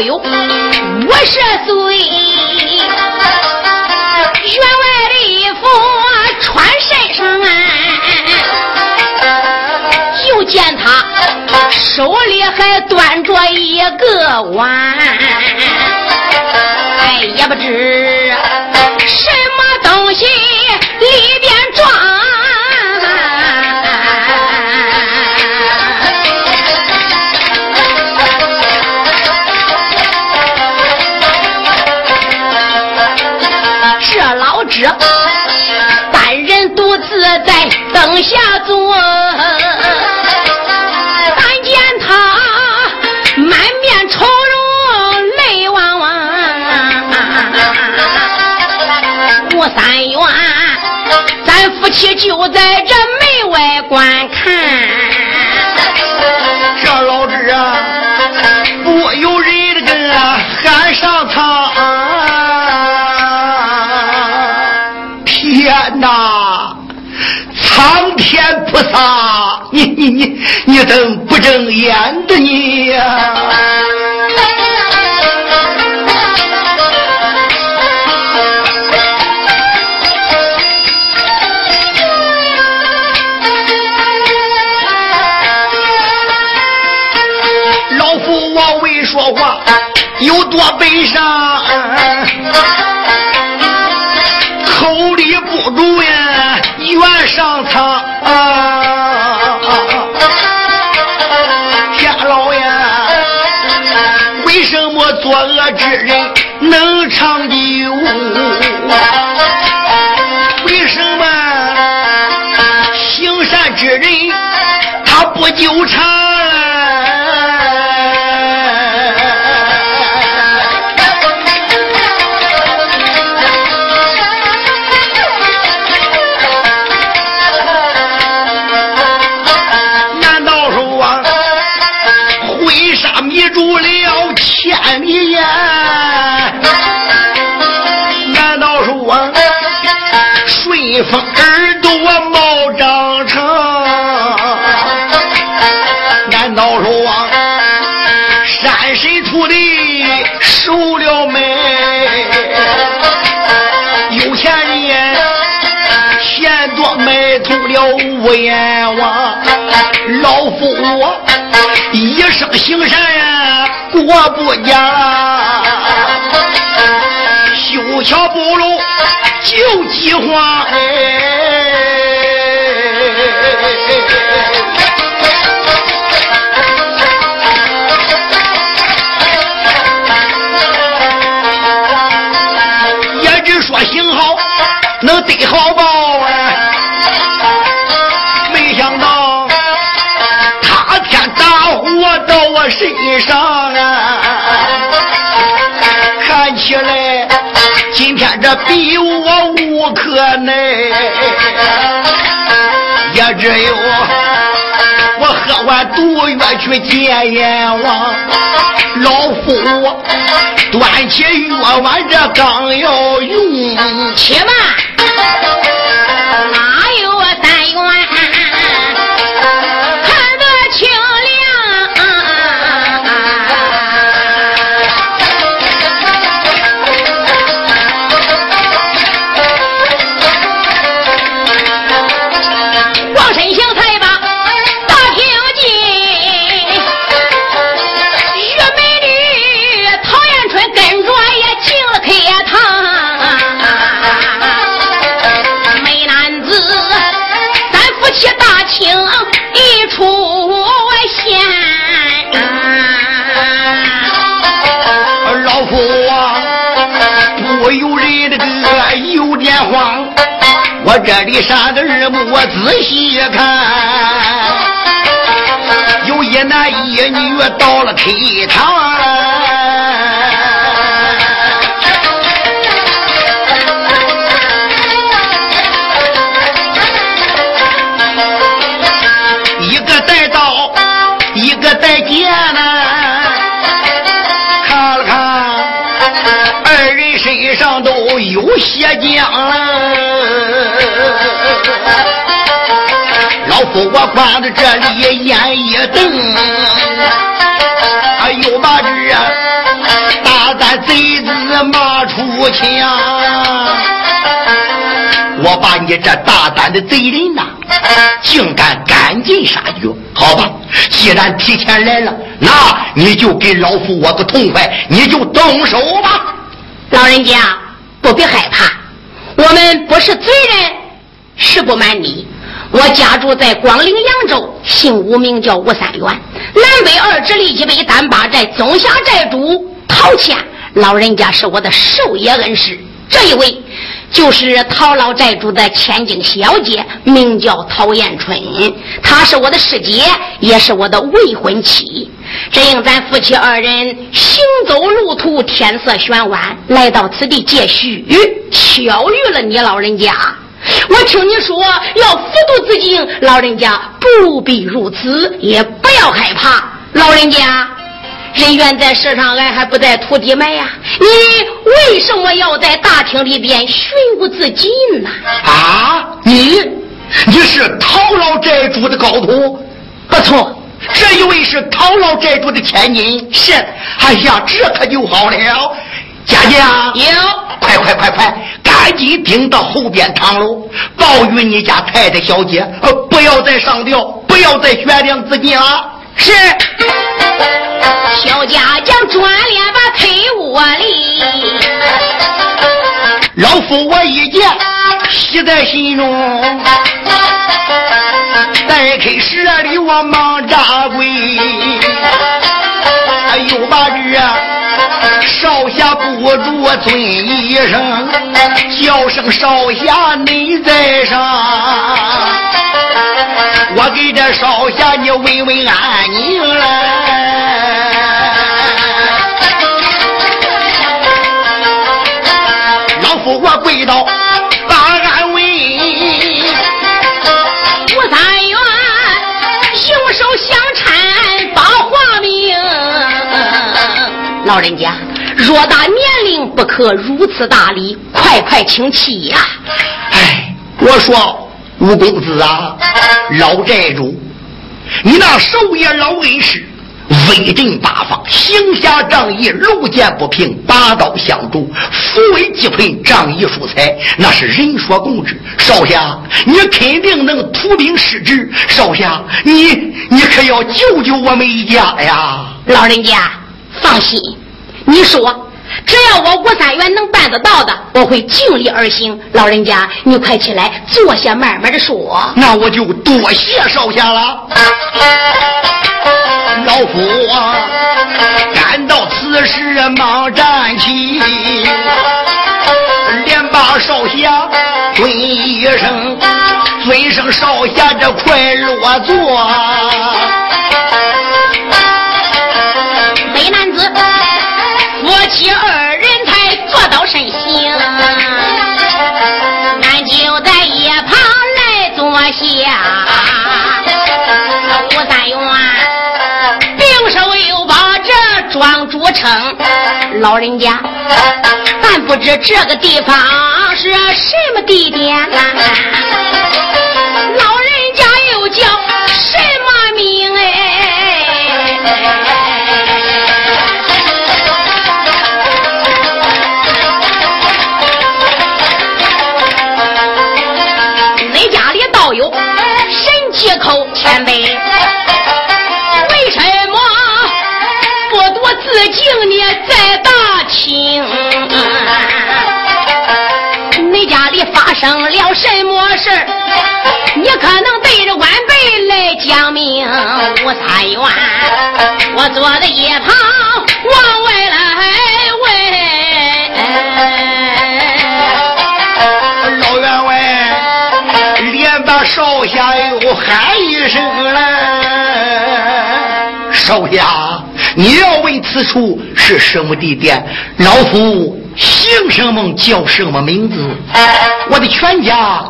有五十岁，员外的衣服穿身上，啊，就见他手里还端着一个碗，哎，也不知什么东西里边。下坐。但见他满面愁容，泪汪汪。吴三元，咱夫妻就在这门外观看，你怎不睁眼的你呀？人能长久？为什么行善之人他不纠缠？无阎王，老夫我一生行善过不假，修桥补路。救饥荒，哎，也只说行好能得好报身上啊，看起来。今天这逼我无可奈，也只有我喝完毒药去见阎王。老夫端起药碗，这刚要用，且慢。哪有一堂，一个带刀，一个带剑呢。看了看，二人身上都有血浆了。老夫我站在这里，眼一瞪。骂出腔，我把你这大胆的贼人呐，竟敢赶尽杀绝！好吧，既然提前来了，那你就给老夫我个痛快，你就动手吧，老人家。不必害怕，我们不是罪人。实不瞒你，我家住在广陵扬州，姓吴，名叫吴三元。南北二直隶一北单八寨总辖寨主陶谦，老人家是我的寿爷恩师。这一位就是陶老寨主的千金小姐，名叫陶艳春，她是我的师姐，也是我的未婚妻。只因咱夫妻二人行走路途，天色玄晚，来到此地借宿，巧遇了你老人家。我听你说要服毒自尽，老人家不必如此，也不要害怕。老人家，人员在世上，俺还不在土地埋呀。你为什么要在大厅里边寻不自尽呢？啊，你，你是陶老寨主的高徒？不错。这一位是陶老寨主的千金，是。哎呀，这可就好了。佳佳，有，快快快快，赶紧顶到后边堂楼，报与你家太太小姐，呃，不要再上吊，不要再悬梁自尽了。是。小家将转脸把推窝里，老夫我一见，喜在心中。再开十里我忙扎跪，又把这少侠不住尊一声，叫声少侠你在上，我给这少侠你问问安宁来，老夫我跪倒。老人家，偌大年龄不可如此大礼，快快请起呀！哎，我说吴公子啊，老寨主，你那寿爷老恩师，威震八方，行侠仗义，路见不平拔刀相助，扶危济困，仗义疏财，那是人所共知。少侠，你肯定能图兵失职。少侠，你你可要救救我们一家呀！老人家。放心，你说，只要我吴三元能办得到的，我会尽力而行。老人家，你快起来坐下，慢慢的说。那我就多谢少侠了。老夫啊赶到此时忙站起，连把少侠尊一声，尊声少侠这快落座。身行，俺就在一旁来坐下。吴三元并手又把这庄主称，老人家，但不知这个地方是什么地点？老人家又叫什么名哎？生了什么事儿你可能对着晚辈来讲明。吴三元，我坐在一旁往外来问。老员外。连把少侠又喊一声来，少侠，你要问此处是什么地点，老夫姓什么叫什么名字，我的全家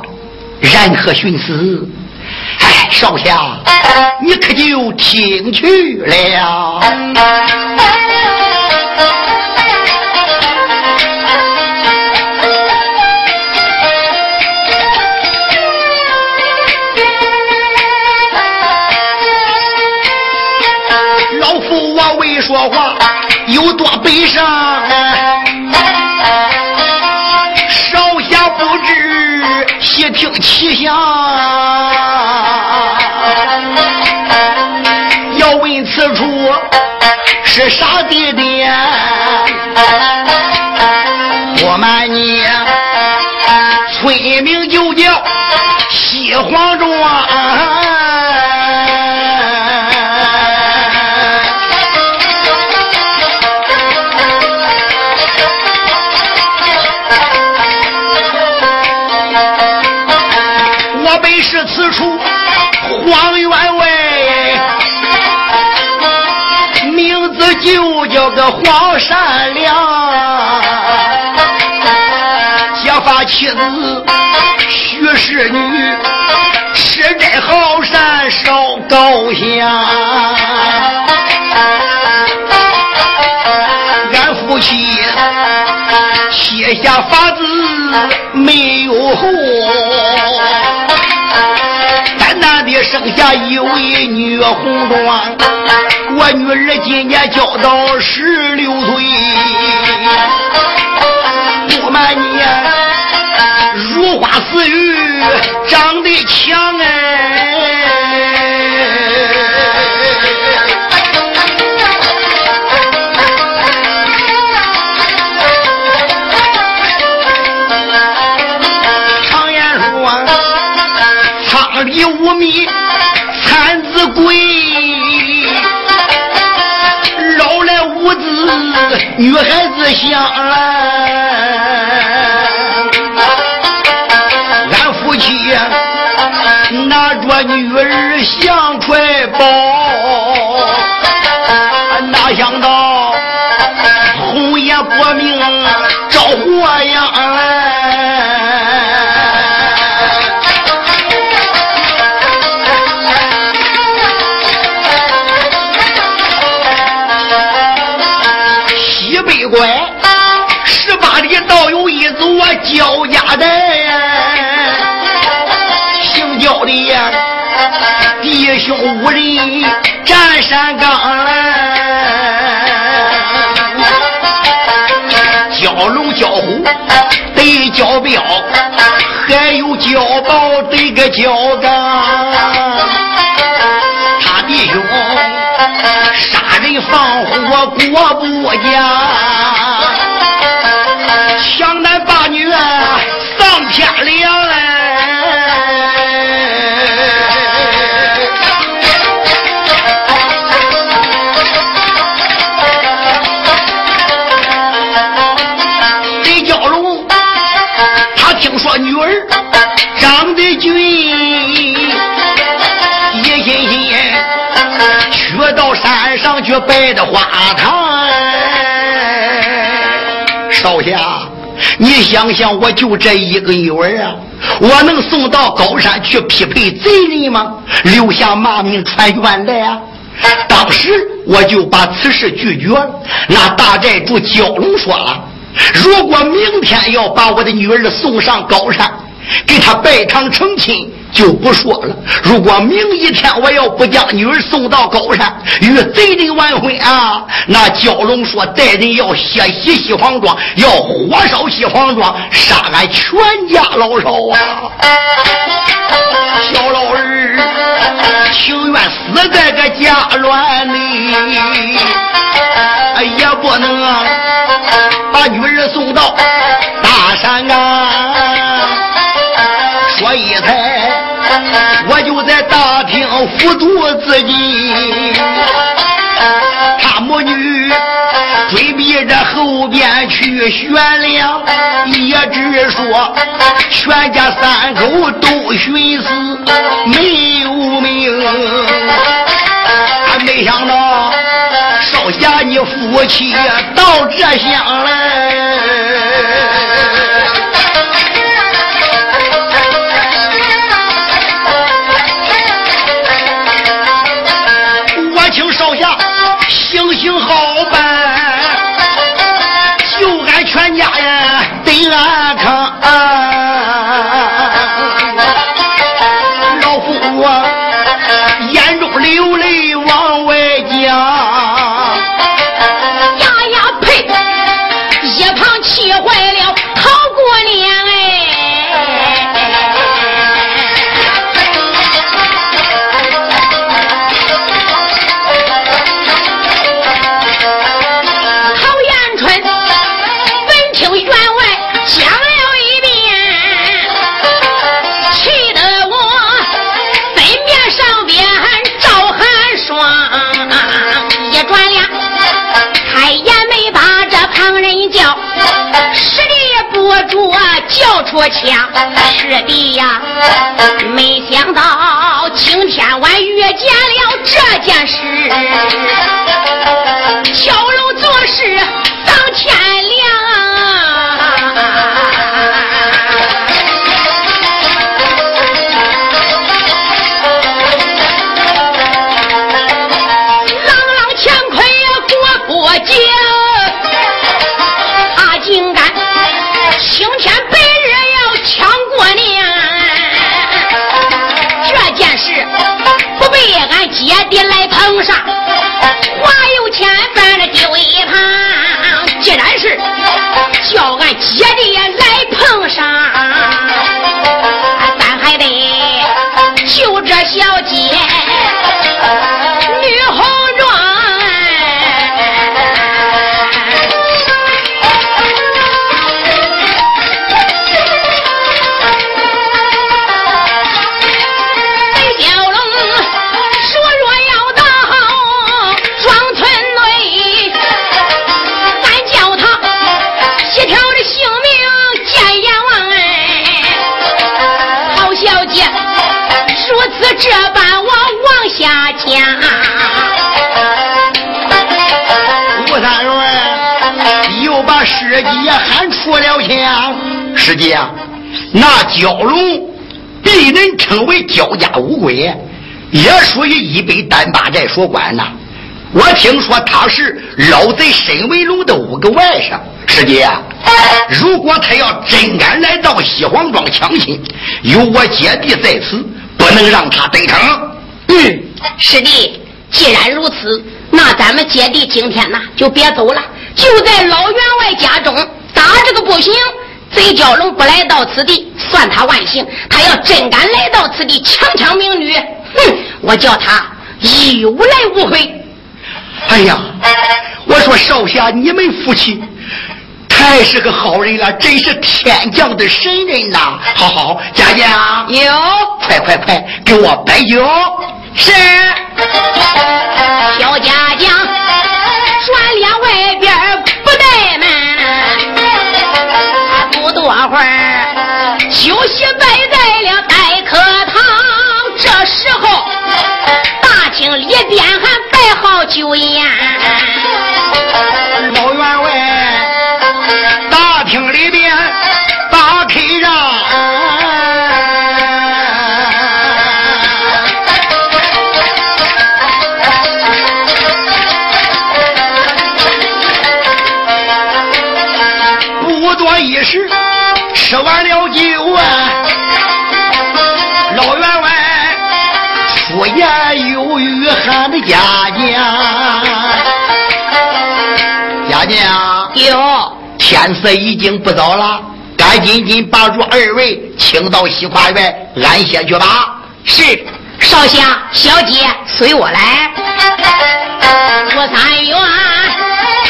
然何寻死？哎，少侠，你可就听去了。老夫我未说话有多悲伤，娘。要问此处是啥地点，好善良，结发妻子许氏女，吃斋好善烧高香，俺夫妻写下法子没有后。生下一位女红妆，我女儿今年交到十六岁，不瞒你，如花似玉，长得强哎。女孩子想来俺夫妻拿着女儿像块宝，哪想到红颜薄命着祸呀！交镖，还有交刀，这个蛟刚，他弟兄。杀人放火国不家，去拜的花堂，少侠，你想想，我就这一个女儿啊，我能送到高山去匹配贼人吗？留下骂名传冤来啊！当时我就把此事拒绝了。那大寨主蛟龙说了，如果明天要把我的女儿送上高山，给他拜堂成亲。就不说了。如果明一天我要不将女儿送到高山与贼人完婚啊，那蛟龙说带人要血洗西黄庄，要火烧西黄庄，杀俺全家老少啊！小老儿情愿死在个家乱里，也不能把女儿送到大山啊！所以才。我就在大厅辅助自己，他母女追逼着后边去悬梁，也只说全家三口都寻死没有命。俺没想到少侠你夫妻到这乡来。星星好。出枪师弟呀，没想到今天晚遇见了这件事，敲楼做事当天枪，师姐，那蛟龙被人称为蛟家五鬼，也属于一北单八寨所管呐。我听说他是老贼沈文龙的五个外甥。师姐，如果他要真敢来到西黄庄抢亲，有我姐弟在此，不能让他得逞。嗯，师弟，既然如此，那咱们姐弟今天呐就别走了。就在老员外家中打这个不行，贼蛟龙不来到此地，算他万幸。他要真敢来到此地强抢民女，哼！我叫他有来无回。哎呀，我说少侠，你们夫妻太是个好人了，真是天降的神人呐！好好，佳佳有，快快快，给我摆酒。是，小佳佳转两外席摆在了待客堂。这时候，大厅里边还摆好酒宴。喊的家娘，家娘有天色已经不早了，赶紧紧把住二位请到西花园安歇去吧。是，少侠小姐随我来。我三元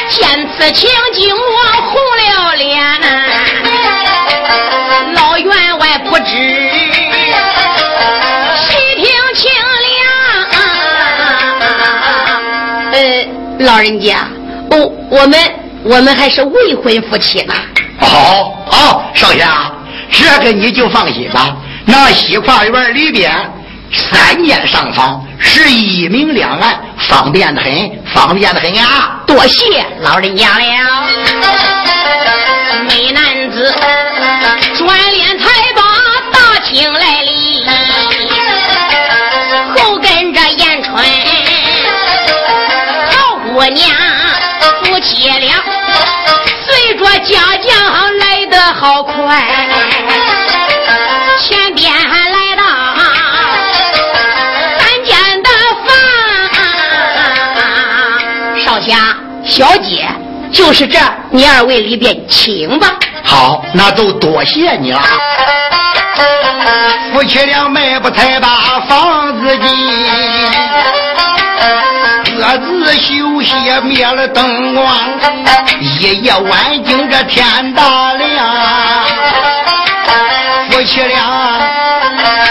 见此情景，我红了脸。老人家，我我们我们还是未婚夫妻呢。好，好，少侠，这个你就放心吧。那西跨院里边三间上房，是一明两暗，方便的很，方便的很啊！多谢老人家了。美男子转脸好快，前边来到三间的房，少侠小姐。就是这，你二位里边请吧。好，那就多谢你了。夫妻俩迈步才把房子进，各自休息，灭了灯光，一夜晚经这天大亮。夫妻俩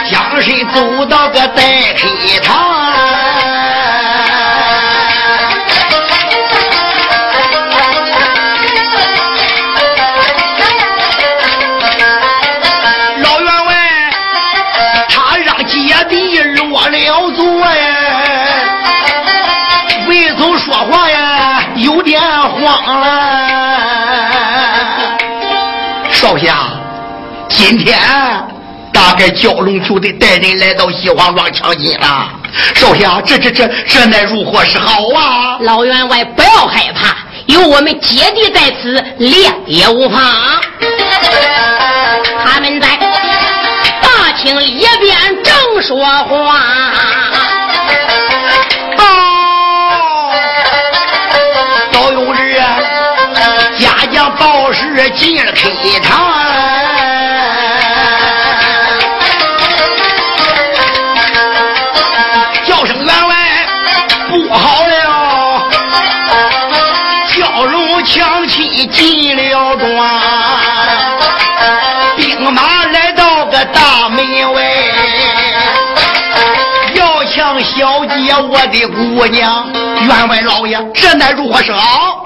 将身走到个待客堂。天大概蛟龙就得带人来到西黄庄抢金了。少侠，这这这这乃如何是好啊？老员外不要害怕，有我们姐弟在此，谅也无妨。他们在大厅里边正说话。报事进了客堂，我的姑娘，员外老爷，这乃如何是好？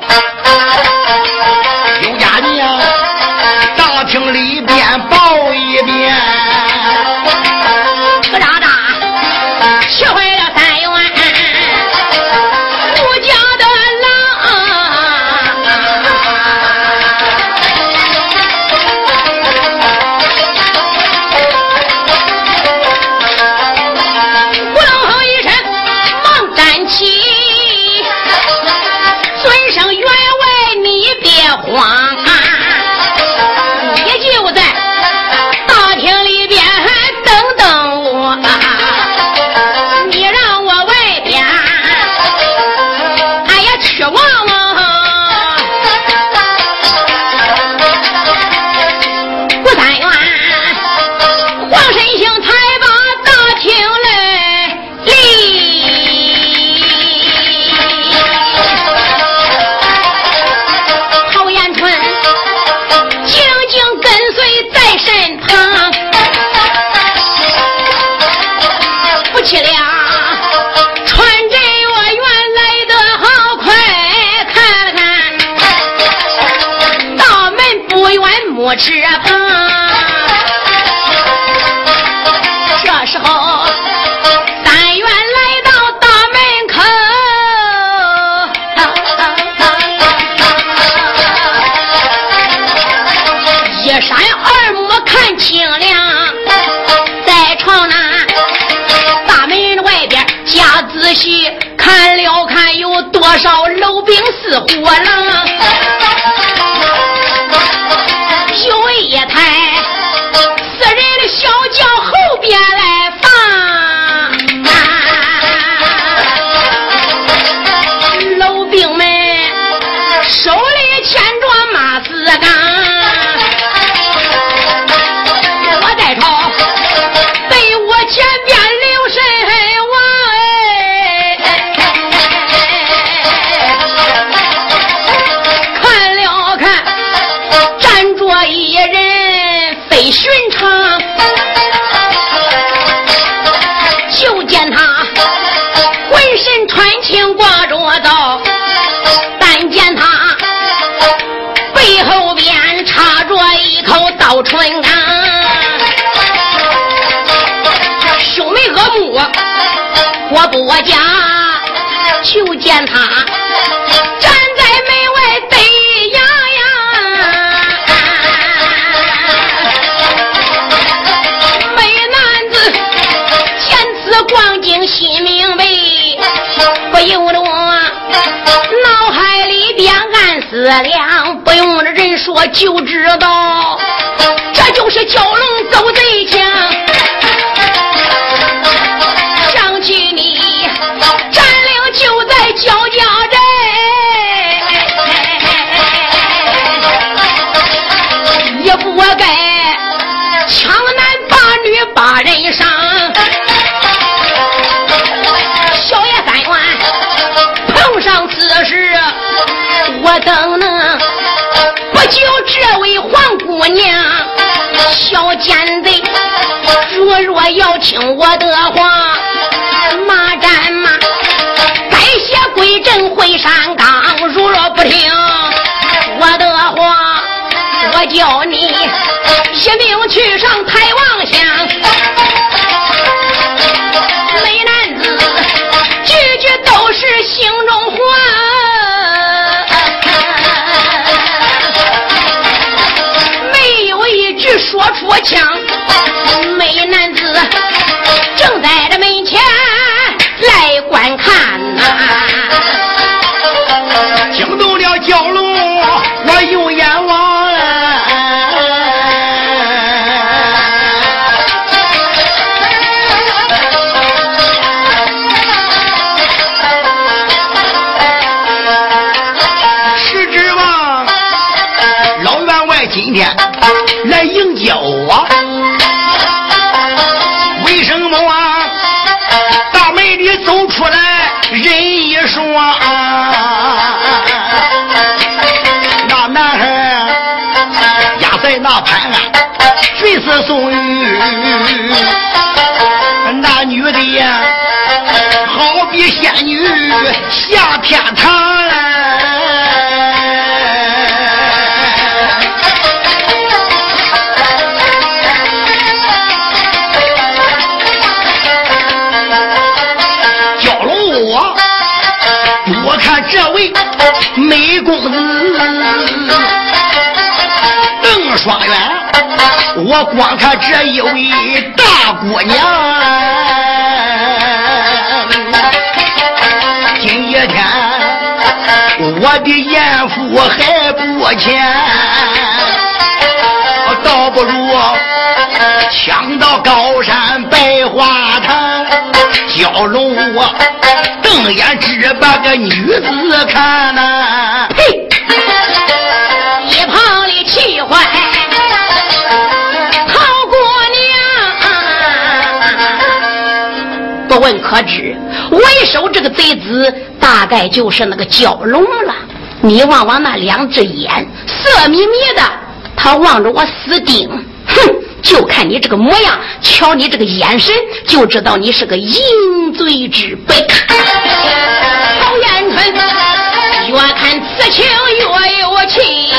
春岗，秀眉恶目，我不假，就见他站在门外对呀呀，美男子见此光景心明白，不由得我脑海里边暗思量，不用人说就知道。这就是蛟龙走的江听我的话，马战马，改邪归正回山岗。如若不听我的话，我叫你一命去上太王乡。我抢，美男子正在这门前我光看这一位大姑娘，今一天我的艳福还不浅，倒不如抢到高山百花堂，蛟龙我。瞪眼只把个女子看呐！呸！问可知，为首这个贼子大概就是那个蛟龙了。你望望那两只眼，色眯眯的，他望着我死盯，哼！就看你这个模样，瞧你这个眼神，就知道你是个淫贼之辈。曹延春越看此情越有气，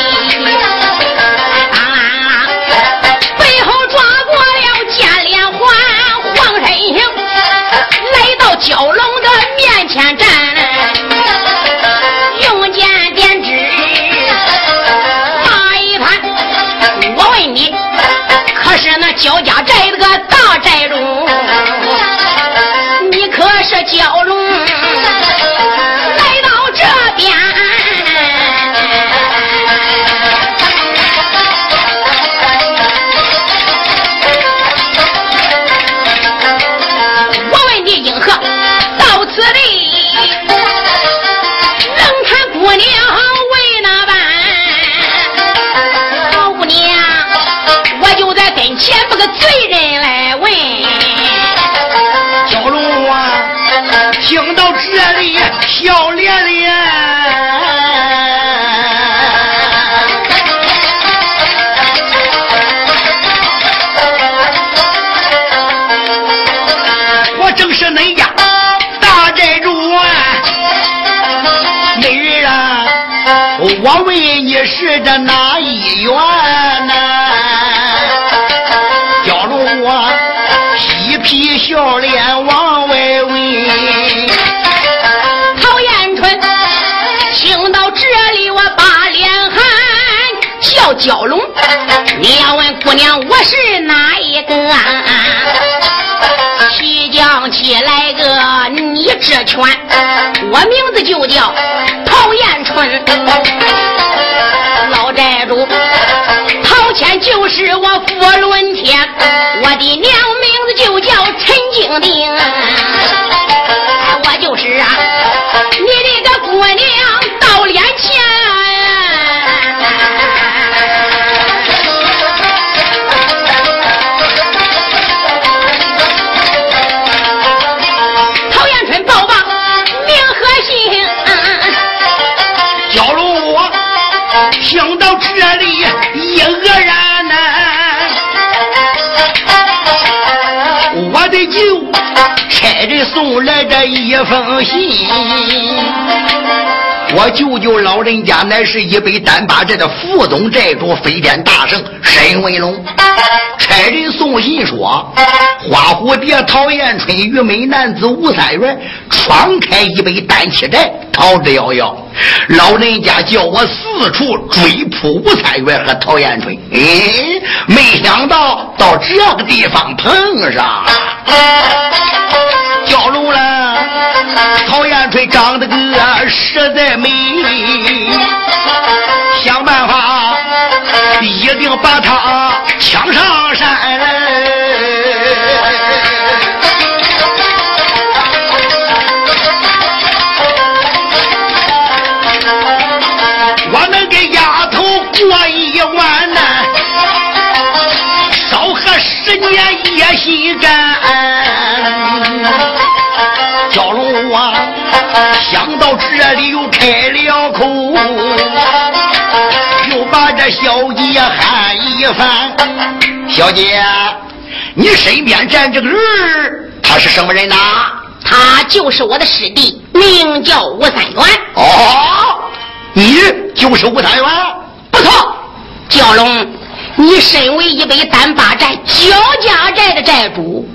这哪一员呐？蛟龙我嬉皮笑脸往外问，陶彦春，听到这里我把脸汗。笑蛟龙，你要问姑娘我是哪一个？西江起来个你这拳，我名字就叫陶彦春。天就是我佛伦天，我的娘名字就叫陈金定，我就是啊，你的个姑娘到脸前。陶艳春报报名和姓，小龙我听到这里就差人送来这一封信，我舅舅老人家乃是一北单八寨的副总寨主飞天大圣沈文龙。差人送信说，花蝴蝶陶艳春与美男子吴三元闯开一北单七寨，逃之夭夭。老人家叫我四处追捕吴三元和陶艳春，哎，没想到到这个地方碰上，蛟龙了。陶长得个实在美，想办法一定把他抢上山来。我能给丫头过一晚呢，少喝十年也心甘。这里又开了口，又把这小姐喊一番。小姐，你身边站这个人儿，他是什么人呐？他就是我的师弟，名叫吴三元。哦，你就是吴三元？不错，蛟龙，你身为一北单八寨焦家寨的寨主，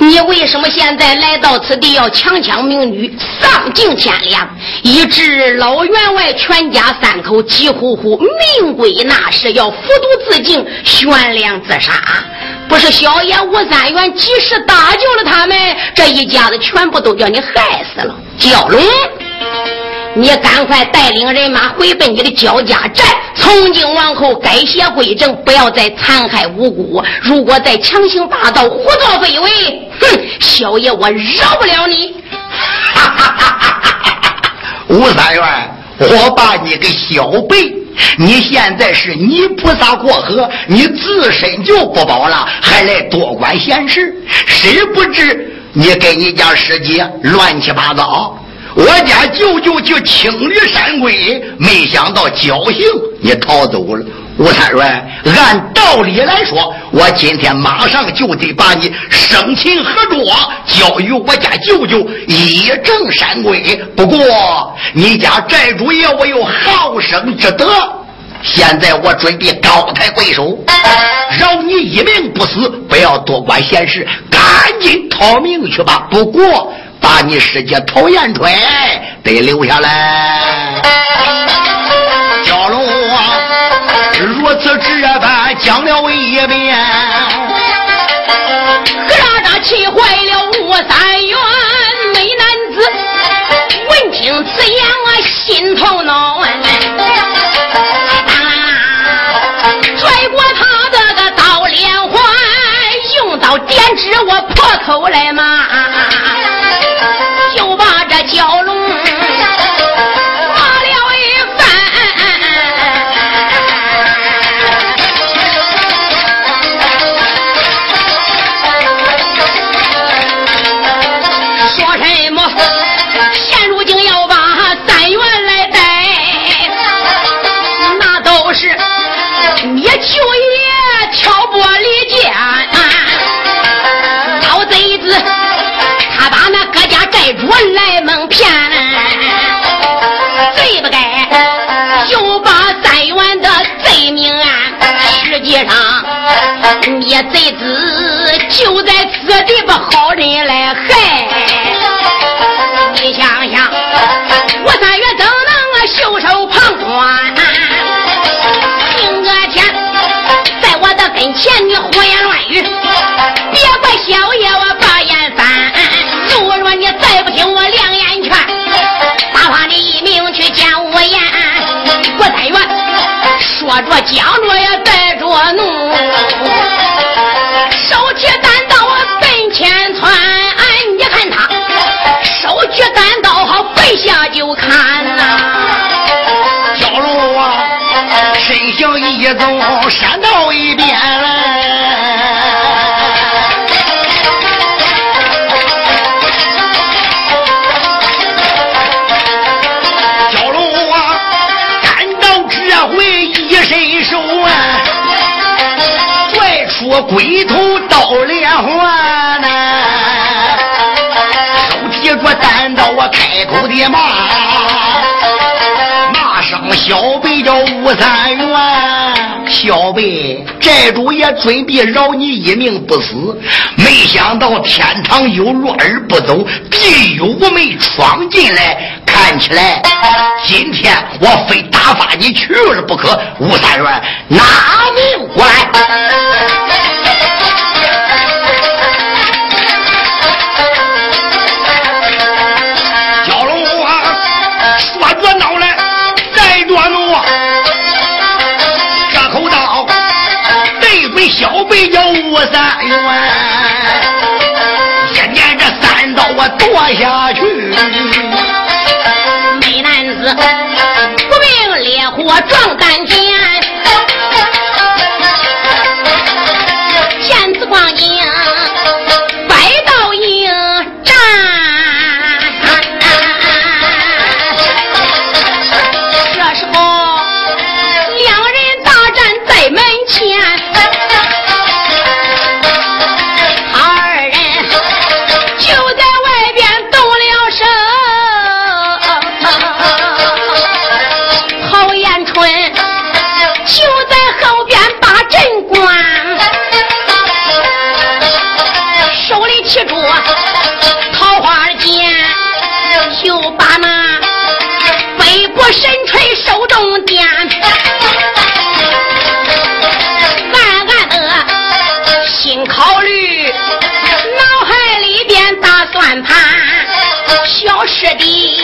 你为什么现在来到此地要强抢民女，丧尽天良，以致老员外全家三口急呼呼命归那时，要服毒自尽，悬梁自杀？不是小爷吴三元及时搭救了他们，这一家子全部都叫你害死了。蛟龙。你赶快带领人马回奔你的焦家寨，从今往后改邪归正，不要再残害无辜。如果再强行霸道、胡作非为，哼，小爷我饶不了你！吴三元，我把你个小辈，你现在是泥菩萨过河，你自身就不保了，还来多管闲事，谁不知你跟你家师姐乱七八糟？我家舅舅去清理山龟，没想到侥幸你逃走了。吴三元，按道理来说，我今天马上就得把你生擒合捉，交与我家舅舅以正山鬼。不过你家寨主爷我有好生之德，现在我准备高抬贵手，饶你一命不死，不要多管闲事，赶紧逃命去吧。不过。把你师姐陶艳春得留下来。蛟龙啊，如此这般讲了一遍，咯喳喳气坏了吴三元美男子，闻听此言我，心头恼。拽过他的个刀连环，用刀点指我破口来骂。就把这蛟龙你贼子就在此地把好人来害。你想想，我三月怎能袖手旁观？今个天在我的跟前你胡言乱语，别怪小爷我把眼翻。如若你再不听我两眼劝，打发你一命去见我言。我三元说着讲着也带着怒，手提单刀奔前窜。你看他手举单刀好背下就砍呐。小龙啊，身形一纵闪到一边小龙啊，赶到这回一伸手啊，拽出龟狗爹骂。骂声小辈叫吴三元，小辈债主也准备饶你一命不死，没想到天堂有路而不走，地狱无门闯进来。看起来今天我非打发你去了不可。吴三元，拿命过来！三元，一念这三刀我剁下去。美男子不明烈火撞丹田，算盘。小师弟，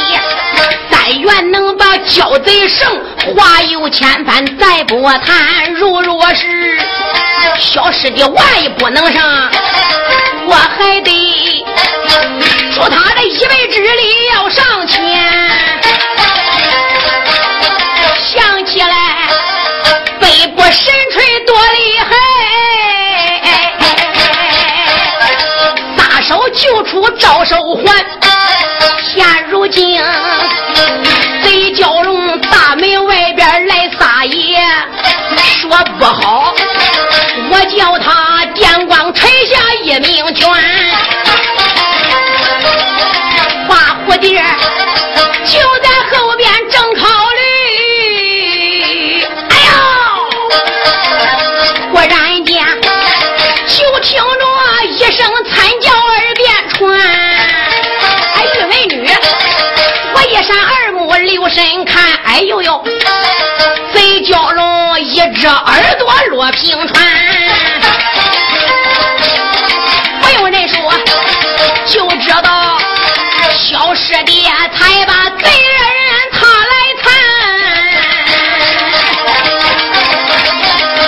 但愿能把交贼胜，话有千番再不谈。如若是小师弟万一不能上，我还得祝他的一辈之力要上前。想起来，北部神锤多厉害，救出赵守环。现如今，贼蛟龙大门外边来撒野，说不好，我叫他电光锤下一命拳。贼蛟龙一只耳朵落平川。不用人说，就知道小师弟才把贼人他来参。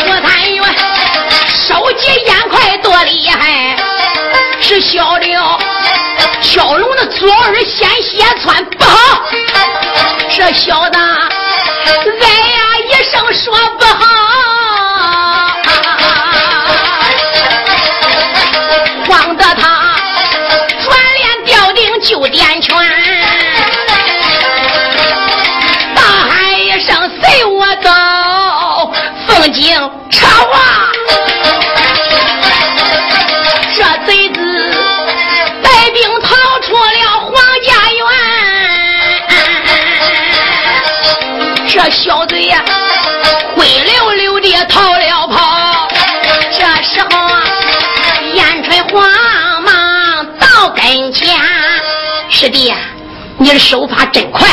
我参与手疾眼快多厉害，是小了蛟龙的左耳先血窜，不好！这小子哎呀一声说不好，师弟呀，你的手法真快！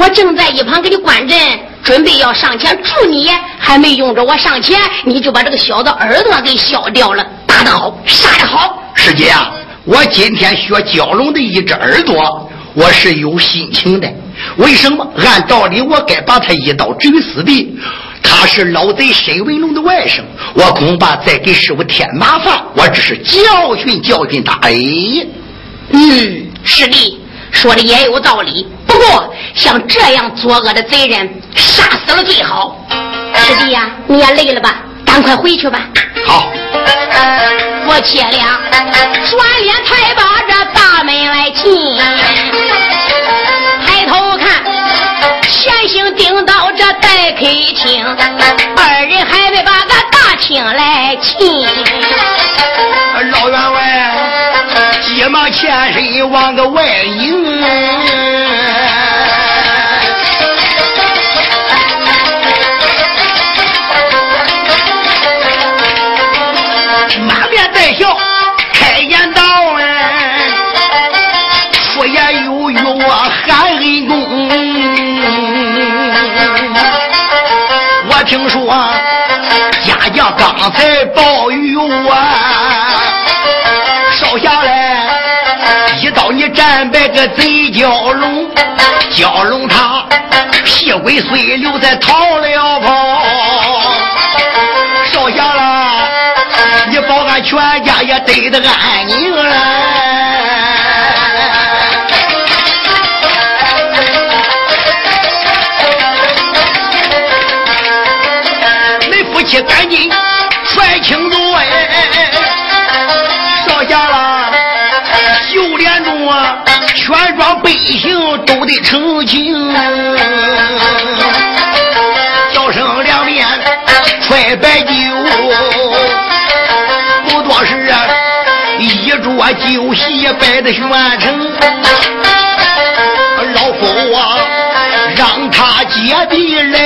我正在一旁给你观阵，准备要上前助你，还没用着我上前，你就把这个小子耳朵给削掉了。打得好，杀得好！师姐啊，我今天学蛟龙的一只耳朵，我是有心情的。为什么？按道理我该把他一刀置于死地。他是老贼沈文龙的外甥，我恐怕再给师傅添麻烦。我只是教训教训他。哎，嗯，师弟说的也有道理。不过像这样作恶的贼人，杀死了最好。师弟呀，你也累了吧？赶快回去吧。好。我且俩转脸才把这大门来进，抬头看，前行顶到这待客厅，二人还没把个大厅来请。把前身往个外迎，满面带笑开言道：“哎夫爷有与我韩恩公，我听说家将刚才报与我，捎下来。”战败个贼蛟龙，蛟龙他屁鬼碎留在逃了跑，少下了你保俺全家也得的安宁了。啊，全庄百姓都得成亲，叫声两遍揣白酒，不多时啊，一桌酒席摆的全成，老夫啊，让他姐弟来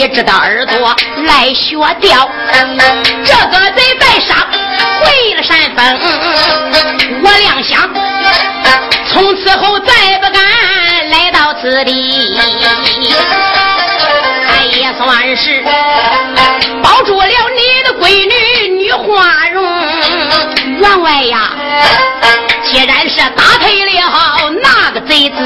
一只的耳朵来学掉，这个贼带杀回了山峰。我亮想，从此后再不敢来到此地。俺也算是保住了你的闺女女花容。员外呀，既然是打退了那个贼子，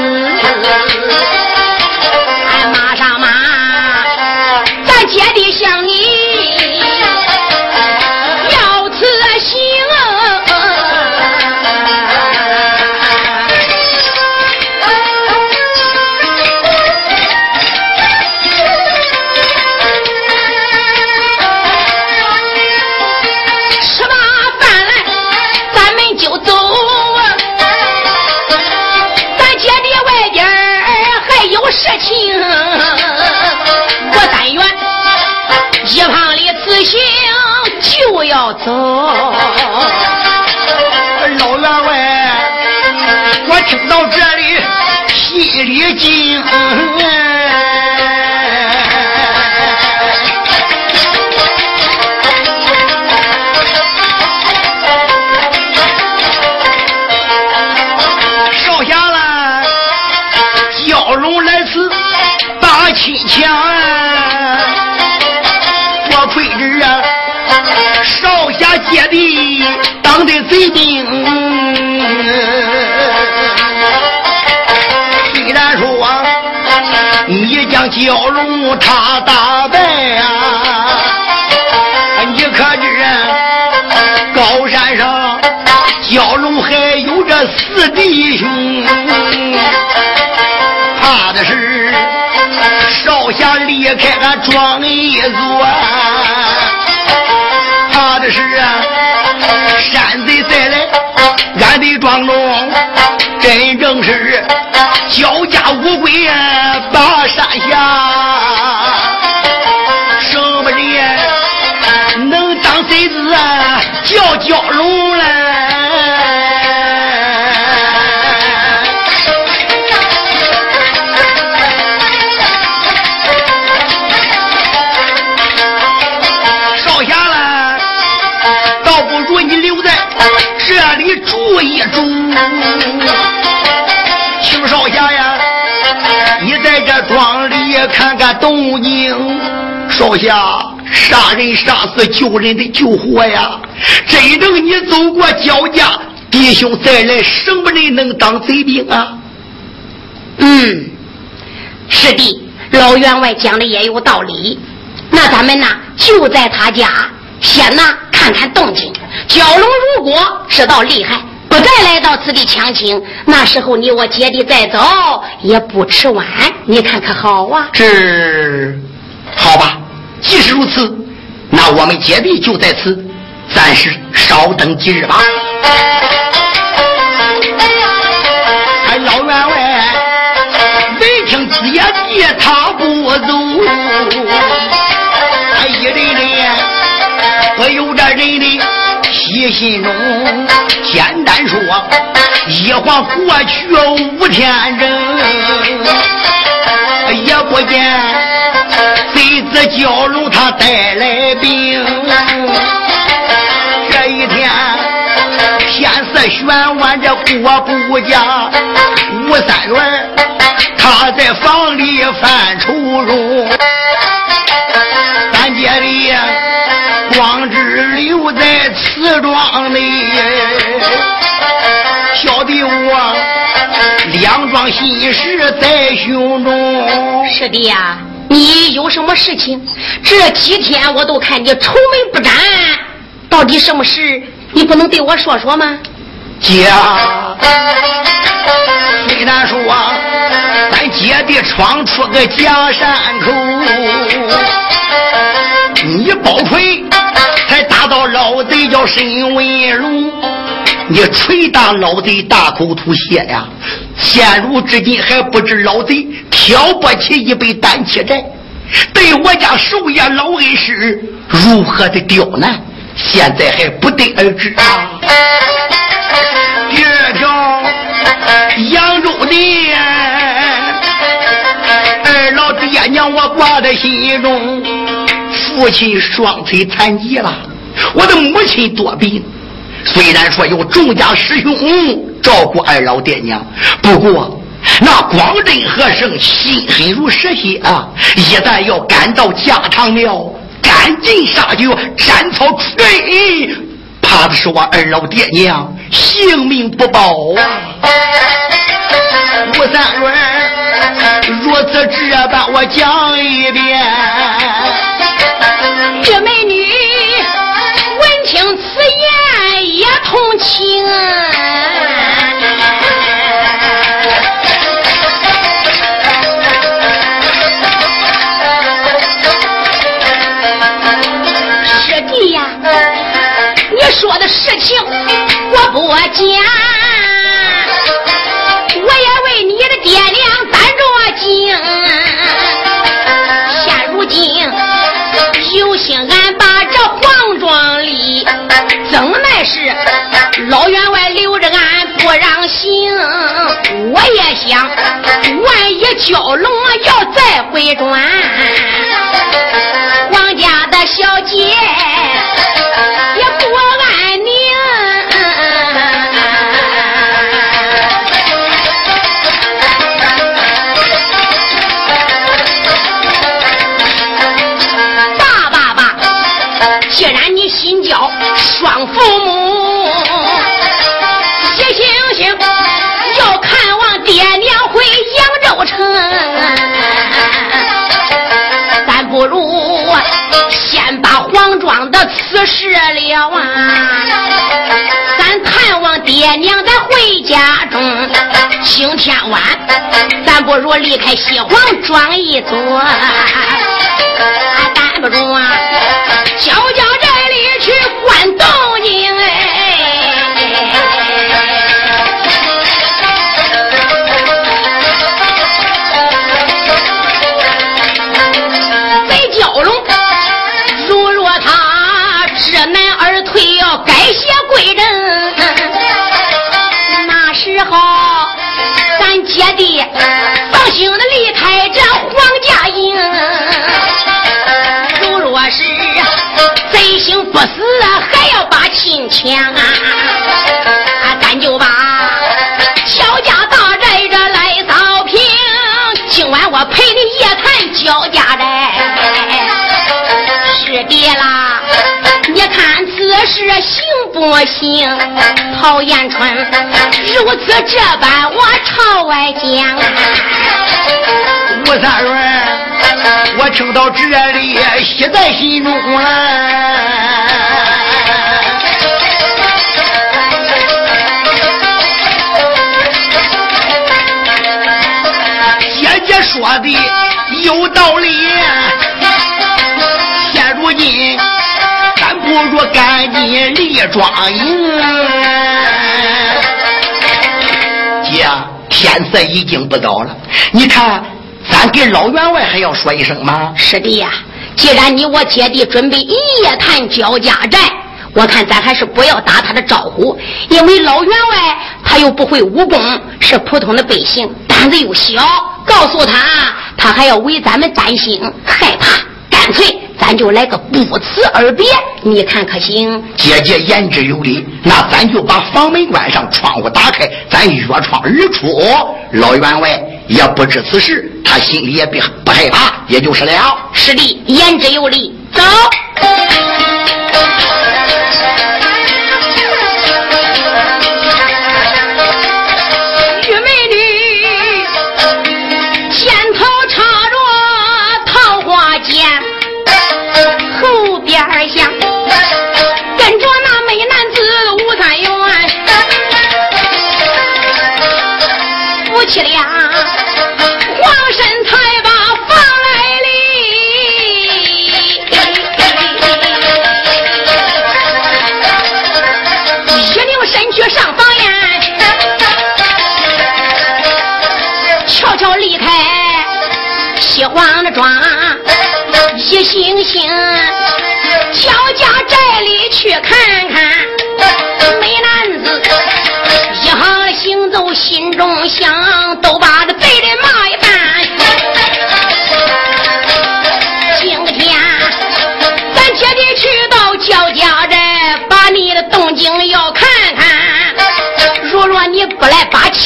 到这里，心里惊。少侠嘞，蛟龙来此打亲前，多亏人啊，少侠姐弟当得贼的。蛟龙他打败啊！你可知高山上蛟龙还有这四弟兄，怕的是少侠离开俺庄一座，怕的是啊山贼再来，俺的庄中真正是交加乌龟把山下，住。请少侠呀，你在这庄里看看动静。少侠，杀人杀死救人的救活呀！真等你走过焦家，弟兄再来，什么人能当贼兵啊？嗯，是的，老员外讲的也有道理。那咱们呢，就在他家先呢看看动静。蛟龙如果知道厉害，不再来到此地抢亲，那时候你我姐弟再走也不迟晚。你看可好啊？是，好吧。既是如此，那我们姐弟就在此暂时稍等几日吧。哎，老员外，闻听子爷弟他不走，哎，一人人不由这人的心中。简单说，一晃过去五天整，也不见。贼子蛟龙他带来兵，这一天天色玄晚，这过不家吴三元他在房里犯愁容，小弟我两桩心事在胸中。师弟呀。你有什么事情？这几天我都看你愁眉不展，到底什么事？你不能对我说说吗？姐，虽然说咱姐弟闯出个假山口，你包锤才打到老贼叫沈文龙，你捶打老贼大口吐血呀！现如至今还不知老贼挑拨起一杯单妻债，对我家寿爷老恩师如何的刁难，现在还不得而知啊！第二条，扬州的二老爹娘我挂在心中，父亲双腿残疾了，我的母亲多病。虽然说有众家师兄照顾二老爹娘，不过那光真和尚心狠如蛇蝎啊！一旦要赶到家常庙，赶尽杀绝，斩草除根，怕的是我二老爹娘性命不保啊！吴三轮，如此这般我讲一遍，这美女闻听此言。也同情，师弟呀，你说的事情我不假，万一蛟龙要再回转，王家的小姐的此事了啊！咱探望爹娘，咱回家中。星天晚，咱不如离开西黄庄一坐。担不住啊，小娇不行？陶延春如此这般，我朝外讲。吴三元，我听到这里，喜在心中啊！姐姐说的有道理，现如今不如赶紧离庄营。姐，天色已经不早了，你看。咱给老员外还要说一声吗？是的呀，既然你我姐弟准备一夜谈焦家寨，我看咱还是不要打他的招呼，因为老员外他又不会武功，是普通的百姓，胆子又小，告诉他，他还要为咱们担心害怕，干脆咱就来个不辞而别，你看可行？姐姐言之有理，那咱就把房门关上，窗户打开，咱越窗而出，老员外也不知此事。他心里也别不害怕，也就是了。是的，言之有理。走。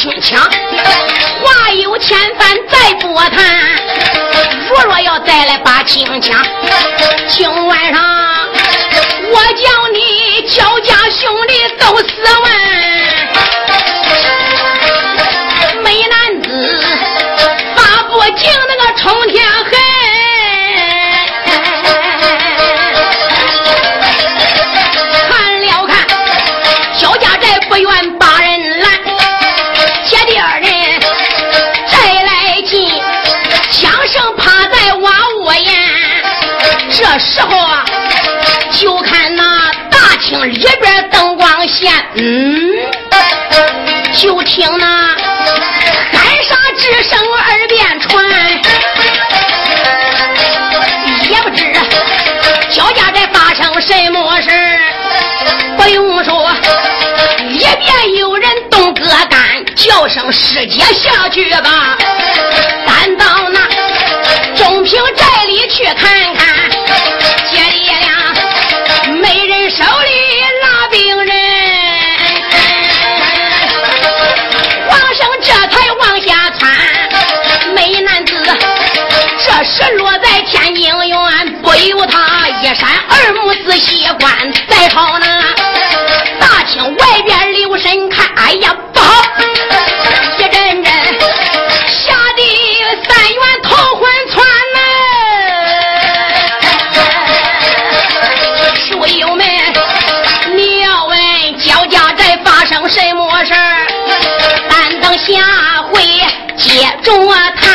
来把亲抢，话有千番再不谈。若若要再来把金枪，今晚上我叫你乔家兄弟都死完。时候啊，就看那大厅里边灯光线，嗯，就听那喊杀之声耳边传，也不知焦家在发生什么事不用说，一边有人，叫声师姐下去吧，咱到那中平寨里去看看。姐弟俩没人手里拉病人，王生这才往下窜。美男子这时落在天宁院，不由他一山二目仔细观，再朝那大厅外边。事儿，但等下回接着谈。